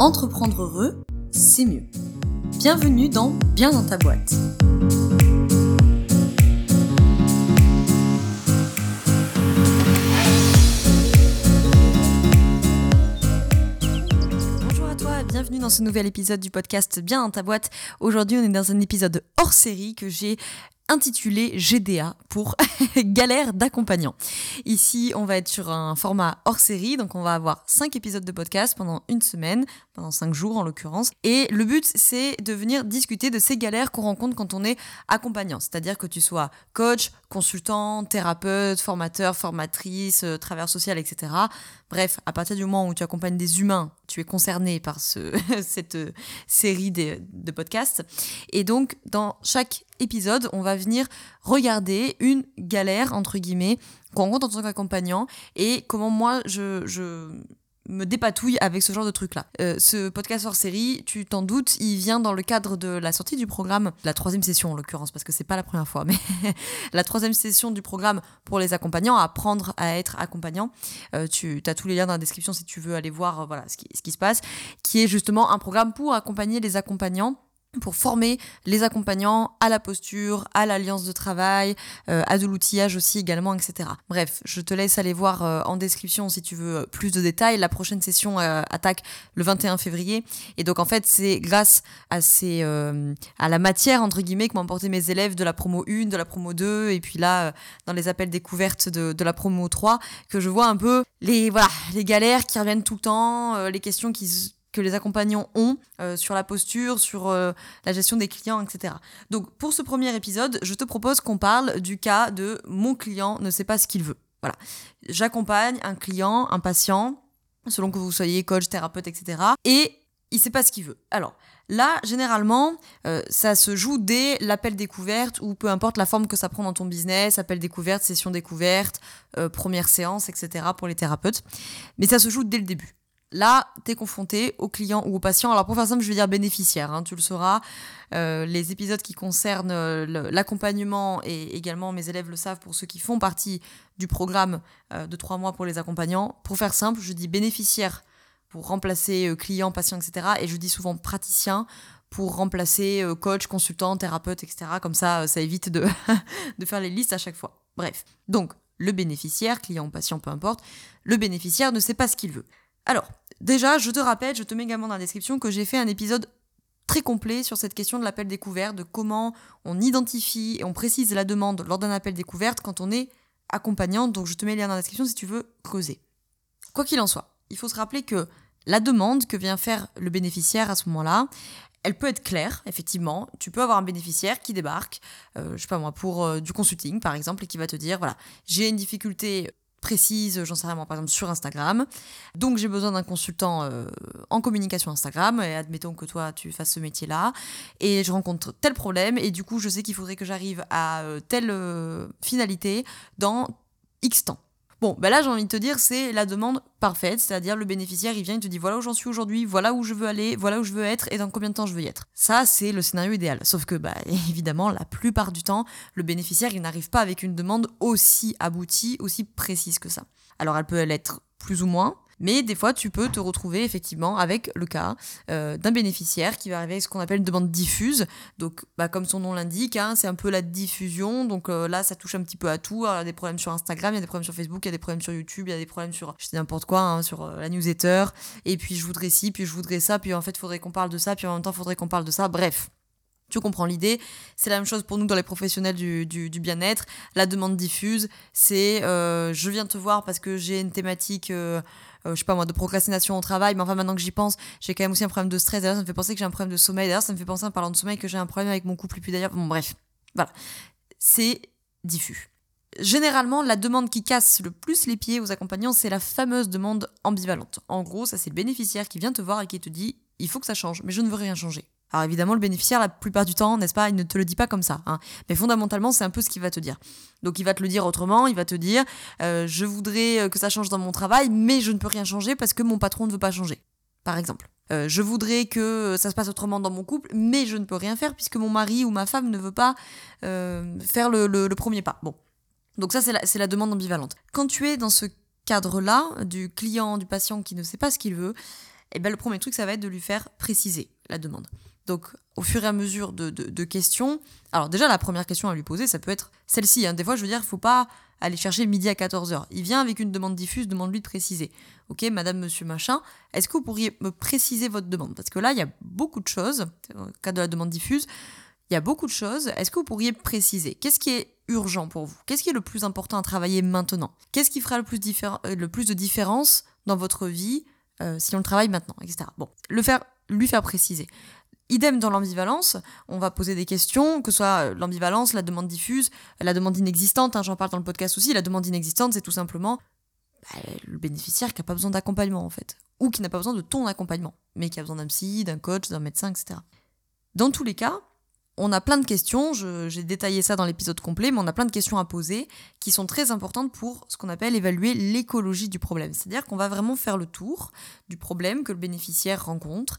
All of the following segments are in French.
Entreprendre heureux, c'est mieux. Bienvenue dans Bien dans ta boîte. Bonjour à toi, bienvenue dans ce nouvel épisode du podcast Bien dans ta boîte. Aujourd'hui, on est dans un épisode hors série que j'ai intitulé GDA pour galère d'accompagnant. Ici, on va être sur un format hors série, donc on va avoir 5 épisodes de podcast pendant une semaine, pendant 5 jours en l'occurrence. Et le but, c'est de venir discuter de ces galères qu'on rencontre quand on est accompagnant, c'est-à-dire que tu sois coach, consultant, thérapeute, formateur, formatrice, euh, travailleur social, etc. Bref, à partir du moment où tu accompagnes des humains, tu es concerné par ce, cette euh, série de, podcasts. Et donc, dans chaque épisode, on va venir regarder une galère, entre guillemets, qu'on rencontre en tant qu'accompagnant et comment moi, je me dépatouille avec ce genre de truc-là. Euh, ce podcast hors série, tu t'en doutes, il vient dans le cadre de la sortie du programme, la troisième session en l'occurrence, parce que c'est pas la première fois, mais la troisième session du programme pour les accompagnants, apprendre à être accompagnant. Euh, tu as tous les liens dans la description si tu veux aller voir euh, voilà, ce qui, ce qui se passe, qui est justement un programme pour accompagner les accompagnants pour former les accompagnants à la posture, à l'alliance de travail, euh, à de l'outillage aussi également, etc. Bref, je te laisse aller voir euh, en description si tu veux plus de détails. La prochaine session euh, attaque le 21 février. Et donc en fait, c'est grâce à, ces, à la matière, entre guillemets, que m'ont apporté mes élèves de la promo 1, de la promo 2, et puis là, dans les appels découvertes de, de, la promo 3, que je vois un peu les, voilà, les galères qui reviennent tout le temps, les questions qui que les accompagnants ont euh, sur la posture, sur euh, la gestion des clients, etc. Donc pour ce premier épisode, je te propose qu'on parle du cas de mon client ne sait pas ce qu'il veut. Voilà. J'accompagne un client, un patient, selon que vous soyez coach, thérapeute, etc. Et il sait pas ce qu'il veut. Alors là, généralement, euh, ça se joue dès l'appel découverte ou peu importe la forme que ça prend dans ton business, appel découverte, session découverte, première séance, etc. pour les thérapeutes. Mais ça se joue dès le début. Là, tu es confronté au client ou au patient. Alors pour faire simple, je vais dire bénéficiaire, hein, tu le sauras. Euh, les épisodes qui concernent euh, l'accompagnement et également mes élèves le savent pour ceux qui font partie du programme euh, de trois mois pour les accompagnants. Pour faire simple, je dis bénéficiaire pour remplacer client, patient, etc. Et je dis souvent praticien pour remplacer coach, consultant, thérapeute, etc. Comme ça, ça évite de, de faire les listes à chaque fois. Bref, donc le bénéficiaire, client ou patient, peu importe, le bénéficiaire ne sait pas ce qu'il veut. Alors, déjà, je te rappelle, je te mets également dans la description que j'ai fait un épisode très complet sur cette question de l'appel découvert, de comment on identifie et on précise la demande lors d'un appel découverte quand on est accompagnant. Donc je te mets le lien dans la description si tu veux creuser. Quoi qu'il en soit, il faut se rappeler que la demande que vient faire le bénéficiaire à ce moment-là, elle peut être claire, effectivement. Tu peux avoir un bénéficiaire qui débarque, euh, je sais pas moi, pour euh, du consulting par exemple, et qui va te dire voilà, j'ai une difficulté précise, j'en sais rien par exemple sur Instagram. Donc j'ai besoin d'un consultant euh, en communication Instagram, et admettons que toi tu fasses ce métier-là, et je rencontre tel problème, et du coup je sais qu'il faudrait que j'arrive à euh, telle euh, finalité dans X temps. Bon, ben là, j'ai envie de te dire, c'est la demande parfaite, c'est-à-dire le bénéficiaire, il vient, il te dit voilà où j'en suis aujourd'hui, voilà où je veux aller, voilà où je veux être et dans combien de temps je veux y être. Ça, c'est le scénario idéal. Sauf que, bah, évidemment, la plupart du temps, le bénéficiaire, il n'arrive pas avec une demande aussi aboutie, aussi précise que ça. Alors, elle peut l'être plus ou moins, mais des fois, tu peux te retrouver effectivement avec le cas euh, d'un bénéficiaire qui va arriver avec ce qu'on appelle une demande diffuse. Donc, bah, comme son nom l'indique, hein, c'est un peu la diffusion. Donc euh, là, ça touche un petit peu à tout. il y a des problèmes sur Instagram, il y a des problèmes sur Facebook, il y a des problèmes sur YouTube, il y a des problèmes sur, je sais n'importe quoi, hein, sur euh, la newsletter. Et puis, je voudrais ci, puis je voudrais ça, puis en fait, il faudrait qu'on parle de ça, puis en même temps, il faudrait qu'on parle de ça. Bref. Tu comprends l'idée. C'est la même chose pour nous dans les professionnels du, du, bien-être. La demande diffuse, c'est je viens te voir parce que j'ai une thématique je sais pas moi, de procrastination au travail, mais enfin maintenant que j'y pense, j'ai quand même aussi un problème de stress. D'ailleurs, ça me fait penser que j'ai un problème de sommeil. D'ailleurs, ça me fait penser en parlant de sommeil que j'ai un problème avec mon couple. Et puis d'ailleurs, bon bref, voilà, c'est diffus. Généralement, la demande qui casse le plus les pieds aux accompagnants, c'est la fameuse demande ambivalente. En gros, ça c'est le bénéficiaire qui vient te voir et qui te dit il faut que ça change, mais je ne veux rien changer. Alors évidemment, le bénéficiaire, la plupart du temps, n'est-ce pas, il ne te le dit pas comme ça. Hein. Mais fondamentalement, c'est un peu ce qu'il va te dire. Donc il va te le dire autrement, il va te dire, euh, je voudrais euh, que ça change dans mon travail, mais je ne peux rien changer parce que mon patron ne veut pas changer. Par exemple. Euh, je voudrais que ça se passe autrement dans mon couple, mais je ne peux rien faire puisque mon mari ou ma femme ne veut pas faire le, premier pas. Bon. Donc ça, c'est la, demande ambivalente. Quand tu es dans ce cadre-là, du client, du patient qui ne sait pas ce qu'il veut, Et bien le premier truc, ça va être de lui faire préciser la demande. Donc, au fur et à mesure de, questions, alors déjà, la première question à lui poser, ça peut être celle-ci. Hein. Des fois, je veux dire, il ne faut pas aller chercher midi à 14h. Il vient avec une demande diffuse, demande-lui de préciser. Ok, madame, monsieur, machin, est-ce que vous pourriez me préciser votre demande? Parce que là, il y a beaucoup de choses, au cas de la demande diffuse, il y a beaucoup de choses. Est-ce que vous pourriez préciser? Qu'est-ce qui est urgent pour vous? Qu'est-ce qui est le plus important à travailler maintenant? Qu'est-ce qui fera le plus, euh, de différence dans votre vie euh, si on le travaille maintenant, etc. Bon, le faire, lui faire préciser. Idem dans l'ambivalence, on va poser des questions, que ce soit euh, l'ambivalence, la demande diffuse, la demande inexistante, hein, j'en parle dans le podcast aussi, la demande inexistante, c'est tout simplement bah, le bénéficiaire qui n'a pas besoin d'accompagnement en fait, ou qui n'a pas besoin de ton accompagnement, mais qui a besoin d'un psy, d'un coach, d'un médecin, etc. Dans tous les cas, on a plein de questions, j'ai détaillé ça dans l'épisode complet, mais on a plein de questions à poser qui sont très importantes pour ce qu'on appelle évaluer l'écologie du problème. C'est-à-dire qu'on va vraiment faire le tour du problème que le bénéficiaire rencontre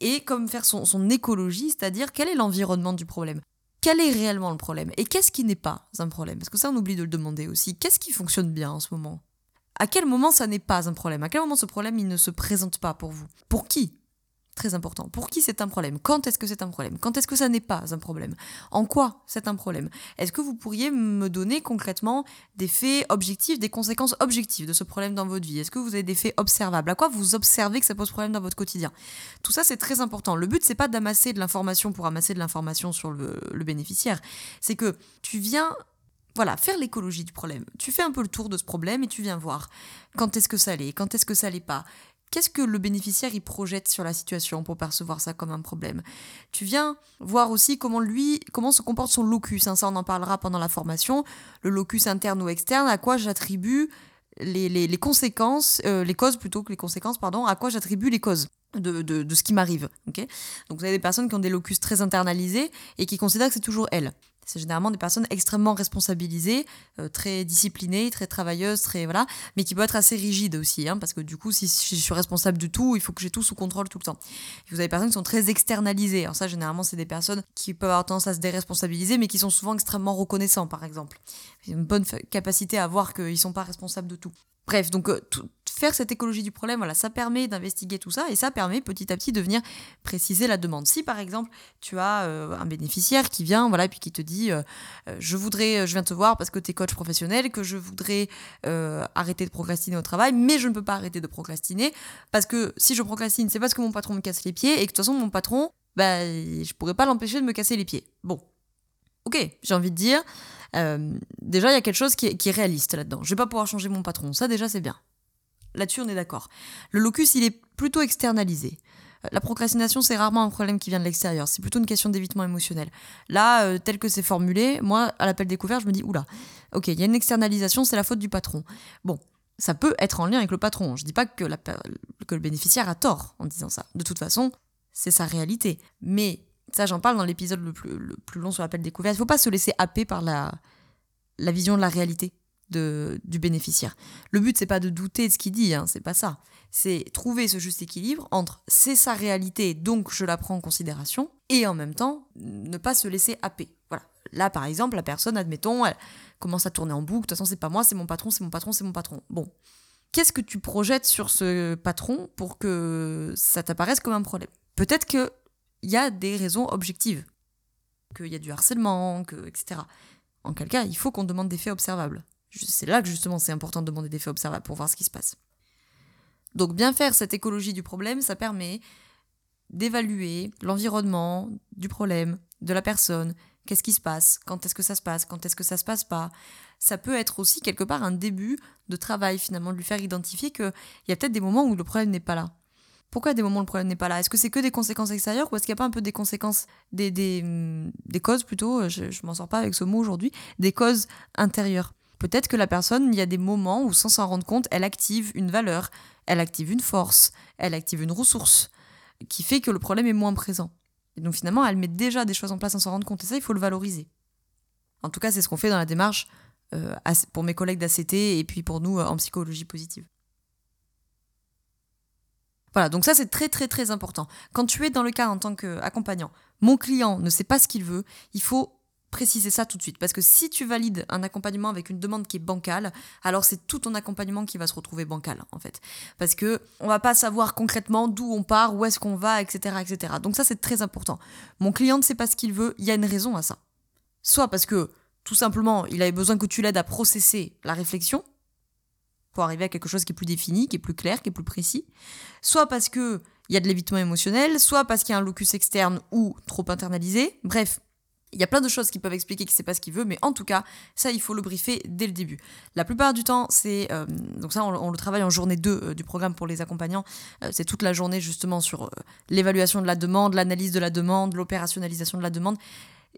et comme faire son, écologie, c'est-à-dire quel est l'environnement du problème? Quel est réellement le problème? Et qu'est-ce qui n'est pas un problème? Parce que ça, on oublie de le demander aussi. Qu'est-ce qui fonctionne bien en ce moment? À quel moment ça n'est pas un problème? À quel moment ce problème, il ne se présente pas pour vous? Pour qui? Très important. Pour qui c'est un problème? Quand est-ce que c'est un problème? Quand est-ce que ça n'est pas un problème? En quoi c'est un problème? Est-ce que vous pourriez me donner concrètement des faits objectifs, des conséquences objectives de ce problème dans votre vie? Est-ce que vous avez des faits observables? À quoi vous observez que ça pose problème dans votre quotidien? Tout ça c'est très important. Le but c'est pas d'amasser de l'information pour amasser de l'information sur le, bénéficiaire. C'est que tu viens voilà, faire l'écologie du problème. Tu fais un peu le tour de ce problème et tu viens voir quand est-ce que ça l'est, quand est-ce que ça l'est pas, Qu'est-ce que le bénéficiaire y projette sur la situation pour percevoir ça comme un problème? Tu viens voir aussi comment lui, comment se comporte son locus. Hein, ça, on en parlera pendant la formation. Le locus interne ou externe, à quoi j'attribue les, conséquences, euh, les causes plutôt que les conséquences, pardon, à quoi j'attribue les causes. De, de, ce qui m'arrive. ok? Donc vous avez des personnes qui ont des locus très internalisés et qui considèrent que c'est toujours elles. C'est généralement des personnes extrêmement responsabilisées, euh, très disciplinées, très travailleuses, très voilà, mais qui peuvent être assez rigides aussi, hein, parce que du coup, si je suis responsable de tout, il faut que j'ai tout sous contrôle tout le temps. vous avez des personnes qui sont très externalisées. Alors ça, généralement, c'est des personnes qui peuvent avoir tendance à se déresponsabiliser, mais qui sont souvent extrêmement reconnaissants, par exemple. Ils ont une bonne capacité à voir qu'ils sont pas responsables de tout. Bref, donc euh, faire cette écologie du problème, voilà, ça permet d'investiguer tout ça et ça permet petit à petit de venir préciser la demande. Si par exemple tu as euh, un bénéficiaire qui vient, voilà, et puis qui te dit, euh, je voudrais, je viens te voir parce que tu es coach professionnel, que je voudrais arrêter de procrastiner au travail, mais je ne peux pas arrêter de procrastiner parce que si je procrastine, c'est parce que mon patron me casse les pieds et que de toute façon mon patron, bah, je pourrais pas l'empêcher de me casser les pieds. Bon, ok, j'ai envie de dire. Euh, déjà, il y a quelque chose qui est, réaliste là-dedans. Je vais pas pouvoir changer mon patron. Ça, déjà, c'est bien. Là-dessus, on est d'accord. Le locus, il est plutôt externalisé. Euh, la procrastination, c'est rarement un problème qui vient de l'extérieur. C'est plutôt une question d'évitement émotionnel. Là, euh, tel que c'est formulé, moi, à l'appel découvert, je me dis, oula, ok, il y a une externalisation, c'est la faute du patron. Bon, ça peut être en lien avec le patron. Je dis pas que, le bénéficiaire a tort en disant ça. De toute façon, c'est sa réalité. Mais ça j'en parle dans l'épisode le plus, long sur l'appel découverte, il ne faut pas se laisser happer par la vision de la réalité de, du bénéficiaire. Le but, c'est pas de douter de ce qu'il dit, hein, c'est pas ça. C'est trouver ce juste équilibre entre c'est sa réalité, donc je la prends en considération, et en même temps, ne pas se laisser happer. Voilà. Là, par exemple, la personne, admettons, elle commence à tourner en boucle, de toute façon, c'est pas moi, c'est mon patron, c'est mon patron, c'est mon patron. Bon. Qu'est-ce que tu projettes sur ce patron pour que ça t'apparaisse comme un problème? Peut-être que il y a des raisons objectives. Qu'il y a du harcèlement, que, etc. En quel cas, il faut qu'on demande des faits observables. C'est là que justement c'est important de demander des faits observables pour voir ce qui se passe. Donc bien faire cette écologie du problème, ça permet d'évaluer l'environnement du problème, de la personne, qu'est-ce qui se passe, quand est-ce que ça se passe, quand est-ce que ça se passe pas? Ça peut être aussi quelque part un début de travail finalement, de lui faire identifier qu'il y a peut-être des moments où le problème n'est pas là. Pourquoi des moments le problème n'est pas là? Est-ce que c'est que des conséquences extérieures ou est-ce qu'il n'y a pas un peu des conséquences, des, mm, des causes plutôt, je, je m'en sors pas avec ce mot aujourd'hui, des causes intérieures Peut-être que la personne, il y a des moments où sans s'en rendre compte, elle active une valeur, elle active une force, elle active une ressource qui fait que le problème est moins présent. Et donc finalement, elle met déjà des choses en place sans s'en rendre compte et ça, il faut le valoriser. En tout cas, c'est ce qu'on fait dans la démarche euh, pour mes collègues d'ACT et puis pour nous euh, en psychologie positive. Voilà, donc ça c'est très très très important. Quand tu es dans le cas en tant qu'accompagnant, mon client ne sait pas ce qu'il veut, il faut préciser ça tout de suite. Parce que si tu valides un accompagnement avec une demande qui est bancale, alors c'est tout ton accompagnement qui va se retrouver bancal, en fait. Parce que on va pas savoir concrètement d'où on part, où est-ce qu'on va, etc., etc. Donc ça, c'est très important. Mon client ne sait pas ce qu'il veut, il y a une raison à ça. Soit parce que, tout simplement, il avait besoin que tu l'aides à processer la réflexion, pour arriver à quelque chose qui est plus défini, qui est plus clair, qui est plus précis. Soit parce que il y a de l'évitement émotionnel, soit parce qu'il y a un locus externe ou trop internalisé. Bref, il y a plein de choses qui peuvent expliquer qu'il sait pas ce qu'il veut, mais en tout cas, ça, il faut le briefer dès le début. La plupart du temps, c'est. Euh, donc, ça, on, le travaille en journée 2 euh, du programme pour les accompagnants. Euh, c'est toute la journée, justement, sur l'évaluation de la demande, l'analyse de la demande, l'opérationnalisation de la demande.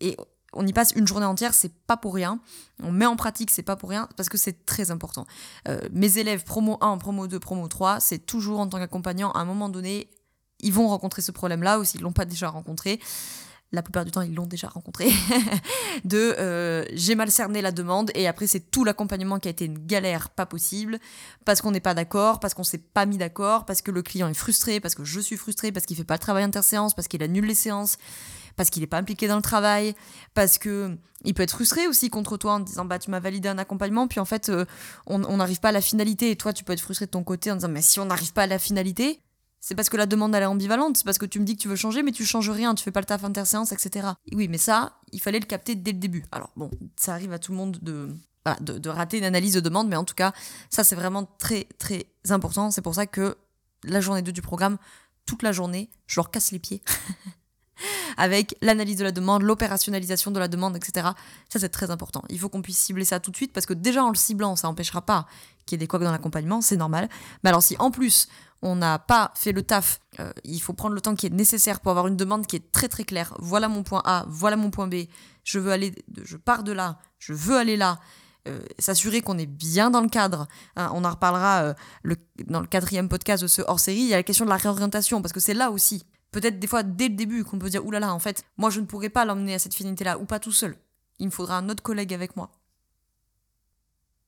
Et on y passe une journée entière, c'est pas pour rien. On met en pratique, c'est pas pour rien, parce que c'est très important. mes élèves, promo 1, promo 2, promo 3, c'est toujours en tant qu'accompagnant, à un moment donné, ils vont rencontrer ce problème-là, ou s'ils l'ont pas déjà rencontré la plupart du temps ils l'ont déjà rencontré, de euh, j'ai mal cerné la demande et après c'est tout l'accompagnement qui a été une galère pas possible parce qu'on n'est pas d'accord, parce qu'on s'est pas mis d'accord, parce que le client est frustré, parce que je suis frustré, parce qu'il fait pas le travail interséance, parce qu'il annule les séances, parce qu'il n'est pas impliqué dans le travail, parce que il peut être frustré aussi contre toi en disant bah tu m'as validé un accompagnement puis en fait euh, on n'arrive pas à la finalité et toi tu peux être frustré de ton côté en disant mais si on n'arrive pas à la finalité c'est parce que la demande elle est ambivalente, c'est parce que tu me dis que tu veux changer, mais tu changes rien, tu fais pas le taf interséance, etc. oui, mais ça, il fallait le capter dès le début. Alors bon, ça arrive à tout le monde de, de, rater une analyse de demande, mais en tout cas, ça c'est vraiment très très important. C'est pour ça que la journée 2 du programme, toute la journée, je leur casse les pieds. avec l'analyse de la demande, l'opérationnalisation de la demande, etc. Ça, c'est très important. Il faut qu'on puisse cibler ça tout de suite parce que déjà en le ciblant, ça n'empêchera pas qu'il y ait des couacs dans l'accompagnement, c'est normal. Mais alors si en plus on n'a pas fait le taf, euh, il faut prendre le temps qui est nécessaire pour avoir une demande qui est très très claire. Voilà mon point A, voilà mon point B. Je veux aller, je pars de là, je veux aller là. Euh, s'assurer qu'on est bien dans le cadre. Hein, on en reparlera euh, dans le quatrième podcast de ce hors-série. Il y a la question de la réorientation parce que c'est là aussi, peut-être des fois dès le début, qu'on peut dire oulala, en fait, moi je ne pourrais pas l'emmener à cette finalité-là ou pas tout seul. Il me faudra un autre collègue avec moi.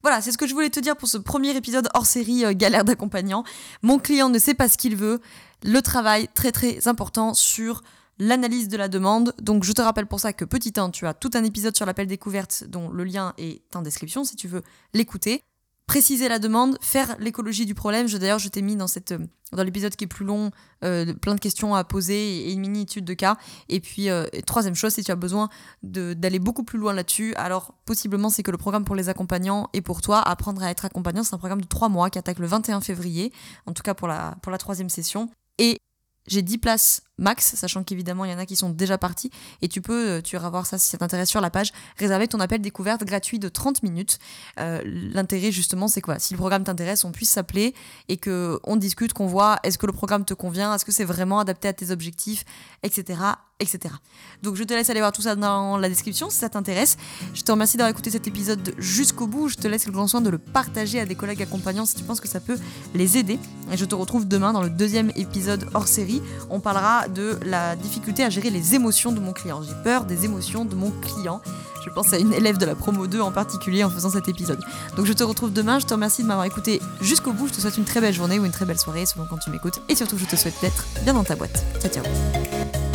Voilà, c'est ce que je voulais te dire pour ce premier épisode hors série euh, galère d'accompagnant. Mon client ne sait pas ce qu'il veut. Le travail très très important sur l'analyse de la demande. Donc je te rappelle pour ça que petit 1, tu as tout un épisode sur l'appel découverte dont le lien est en description si tu veux l'écouter préciser la demande, faire l'écologie du problème. D'ailleurs, je t'ai mis dans, euh, dans l'épisode qui est plus long, euh, plein de questions à poser et une mini-étude de cas. Et puis, euh, troisième chose, si tu as besoin d'aller beaucoup plus loin là-dessus, alors possiblement c'est que le programme pour les accompagnants est pour toi. Apprendre à être accompagnant, c'est un programme de trois mois qui attaque le 21 février, en tout cas pour la, pour la troisième session. Et j'ai 10 places max, sachant qu'évidemment il y en a qui sont déjà partis. Et tu peux, euh, tu iras voir ça si ça t'intéresse sur la page, réserver ton appel découverte gratuit de 30 minutes. Euh, l'intérêt justement, c'est quoi? Si le programme t'intéresse, on puisse s'appeler et que on discute, qu'on voit est-ce que le programme te convient, est-ce que c'est vraiment adapté à tes objectifs, etc etc. Donc je te laisse aller voir tout ça dans la description si ça t'intéresse. Je te remercie d'avoir écouté cet épisode jusqu'au bout. Je te laisse le grand soin de le partager à des collègues accompagnants si tu penses que ça peut les aider. Et je te retrouve demain dans le deuxième épisode hors série. On parlera de la difficulté à gérer les émotions de mon client. J'ai peur des émotions de mon client. Je pense à une élève de la promo 2 en particulier en faisant cet épisode. Donc je te retrouve demain. Je te remercie de m'avoir écouté jusqu'au bout. Je te souhaite une très belle journée ou une très belle soirée selon quand tu m'écoutes. Et surtout, je te souhaite d'être bien dans ta boîte. Ciao ciao.